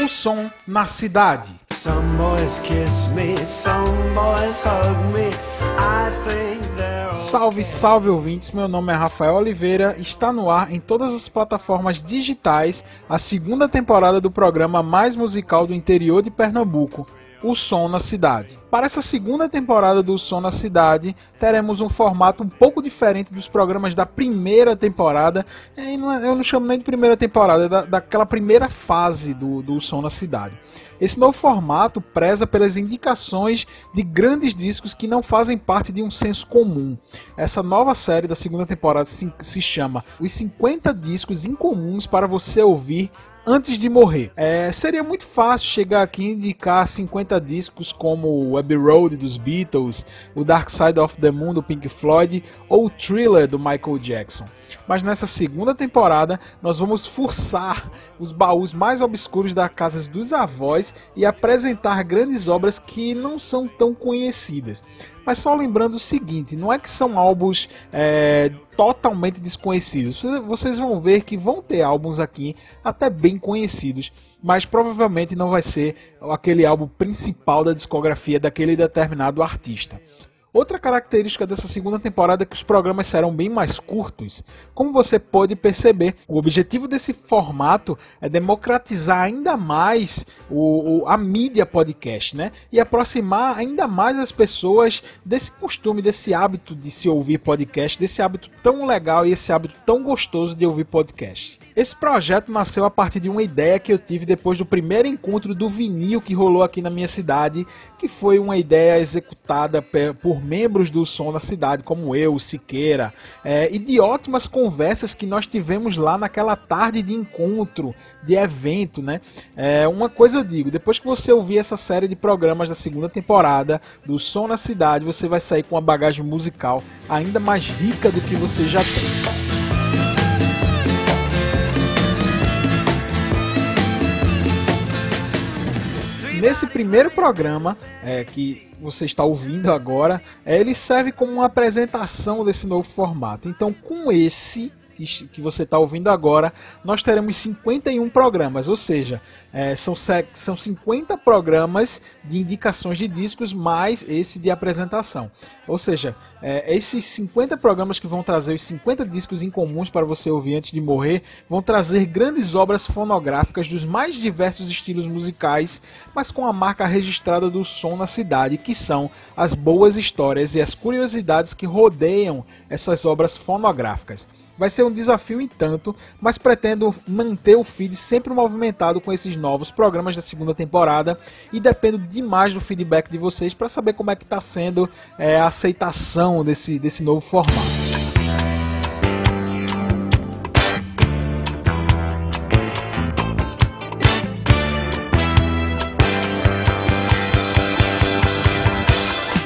O som na cidade. Me, Salve, salve ouvintes! Meu nome é Rafael Oliveira. Está no ar em todas as plataformas digitais a segunda temporada do programa mais musical do interior de Pernambuco, o Som na Cidade. Para essa segunda temporada do Som na Cidade, teremos um formato um pouco diferente dos programas da primeira temporada. É, eu não chamo nem de primeira temporada, é da, daquela primeira fase do, do Som na Cidade. Esse novo formato preza pelas indicações de grandes discos que não fazem parte de um senso comum. Essa nova série da segunda temporada se, se chama Os 50 Discos Incomuns para Você Ouvir antes de morrer. É, seria muito fácil chegar aqui e indicar 50 discos como o Abbey Road dos Beatles, o Dark Side of the Moon do Pink Floyd ou o Thriller do Michael Jackson. Mas nessa segunda temporada nós vamos forçar os baús mais obscuros das casas dos avós e apresentar grandes obras que não são tão conhecidas. Mas só lembrando o seguinte, não é que são álbuns é, totalmente desconhecidos. Vocês vão ver que vão ter álbuns aqui até bem conhecidos, mas provavelmente não vai ser aquele álbum principal da discografia daquele determinado artista. Outra característica dessa segunda temporada é que os programas serão bem mais curtos. Como você pode perceber, o objetivo desse formato é democratizar ainda mais o, o, a mídia podcast, né? E aproximar ainda mais as pessoas desse costume, desse hábito de se ouvir podcast, desse hábito tão legal e esse hábito tão gostoso de ouvir podcast. Esse projeto nasceu a partir de uma ideia que eu tive depois do primeiro encontro do vinil que rolou aqui na minha cidade, que foi uma ideia executada por membros do som da cidade, como eu, Siqueira, é, e de ótimas conversas que nós tivemos lá naquela tarde de encontro, de evento, né? É, uma coisa eu digo, depois que você ouvir essa série de programas da segunda temporada do Som na Cidade, você vai sair com uma bagagem musical ainda mais rica do que você já tem. Nesse primeiro programa é, que você está ouvindo agora, é, ele serve como uma apresentação desse novo formato. Então, com esse que você está ouvindo agora, nós teremos 51 programas, ou seja, é, são, são 50 programas de indicações de discos mais esse de apresentação. Ou seja, é, esses 50 programas que vão trazer os 50 discos incomuns para você ouvir antes de morrer vão trazer grandes obras fonográficas dos mais diversos estilos musicais, mas com a marca registrada do som na cidade, que são as boas histórias e as curiosidades que rodeiam essas obras fonográficas. Vai ser um desafio em tanto, mas pretendo manter o feed sempre movimentado com esses novos programas da segunda temporada e dependo demais do feedback de vocês para saber como é que está sendo é, a aceitação desse, desse novo formato.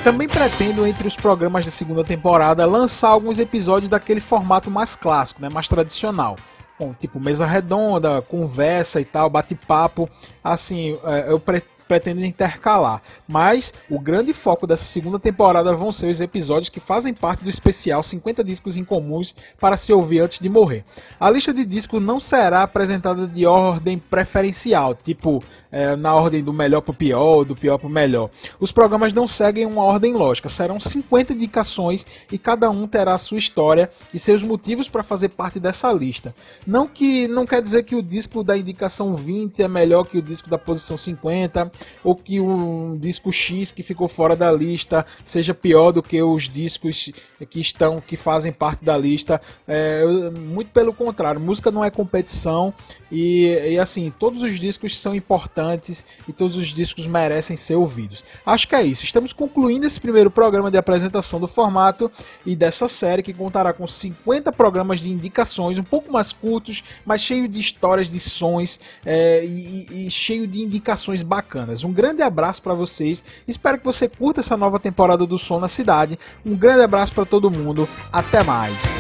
Também pretendo, entre os programas da segunda temporada, lançar alguns episódios daquele formato mais clássico, né, mais tradicional com tipo mesa redonda, conversa e tal, bate-papo. Assim, é, eu pre pretendo intercalar. Mas o grande foco dessa segunda temporada vão ser os episódios que fazem parte do especial 50 discos incomuns para se ouvir antes de morrer. A lista de discos não será apresentada de ordem preferencial, tipo é, na ordem do melhor para o pior, do pior para o melhor. Os programas não seguem uma ordem lógica, serão 50 indicações e cada um terá sua história e seus motivos para fazer parte dessa lista. Não que não quer dizer que o disco da indicação 20 é melhor que o disco da posição 50 ou que o disco X que ficou fora da lista seja pior do que os discos que estão que fazem parte da lista. É, muito pelo contrário, música não é competição e, e assim todos os discos são importantes importantes e todos os discos merecem ser ouvidos. Acho que é isso. Estamos concluindo esse primeiro programa de apresentação do formato e dessa série que contará com 50 programas de indicações, um pouco mais curtos, mas cheio de histórias, de sons é, e, e cheio de indicações bacanas. Um grande abraço para vocês. Espero que você curta essa nova temporada do Som na Cidade. Um grande abraço para todo mundo. Até mais.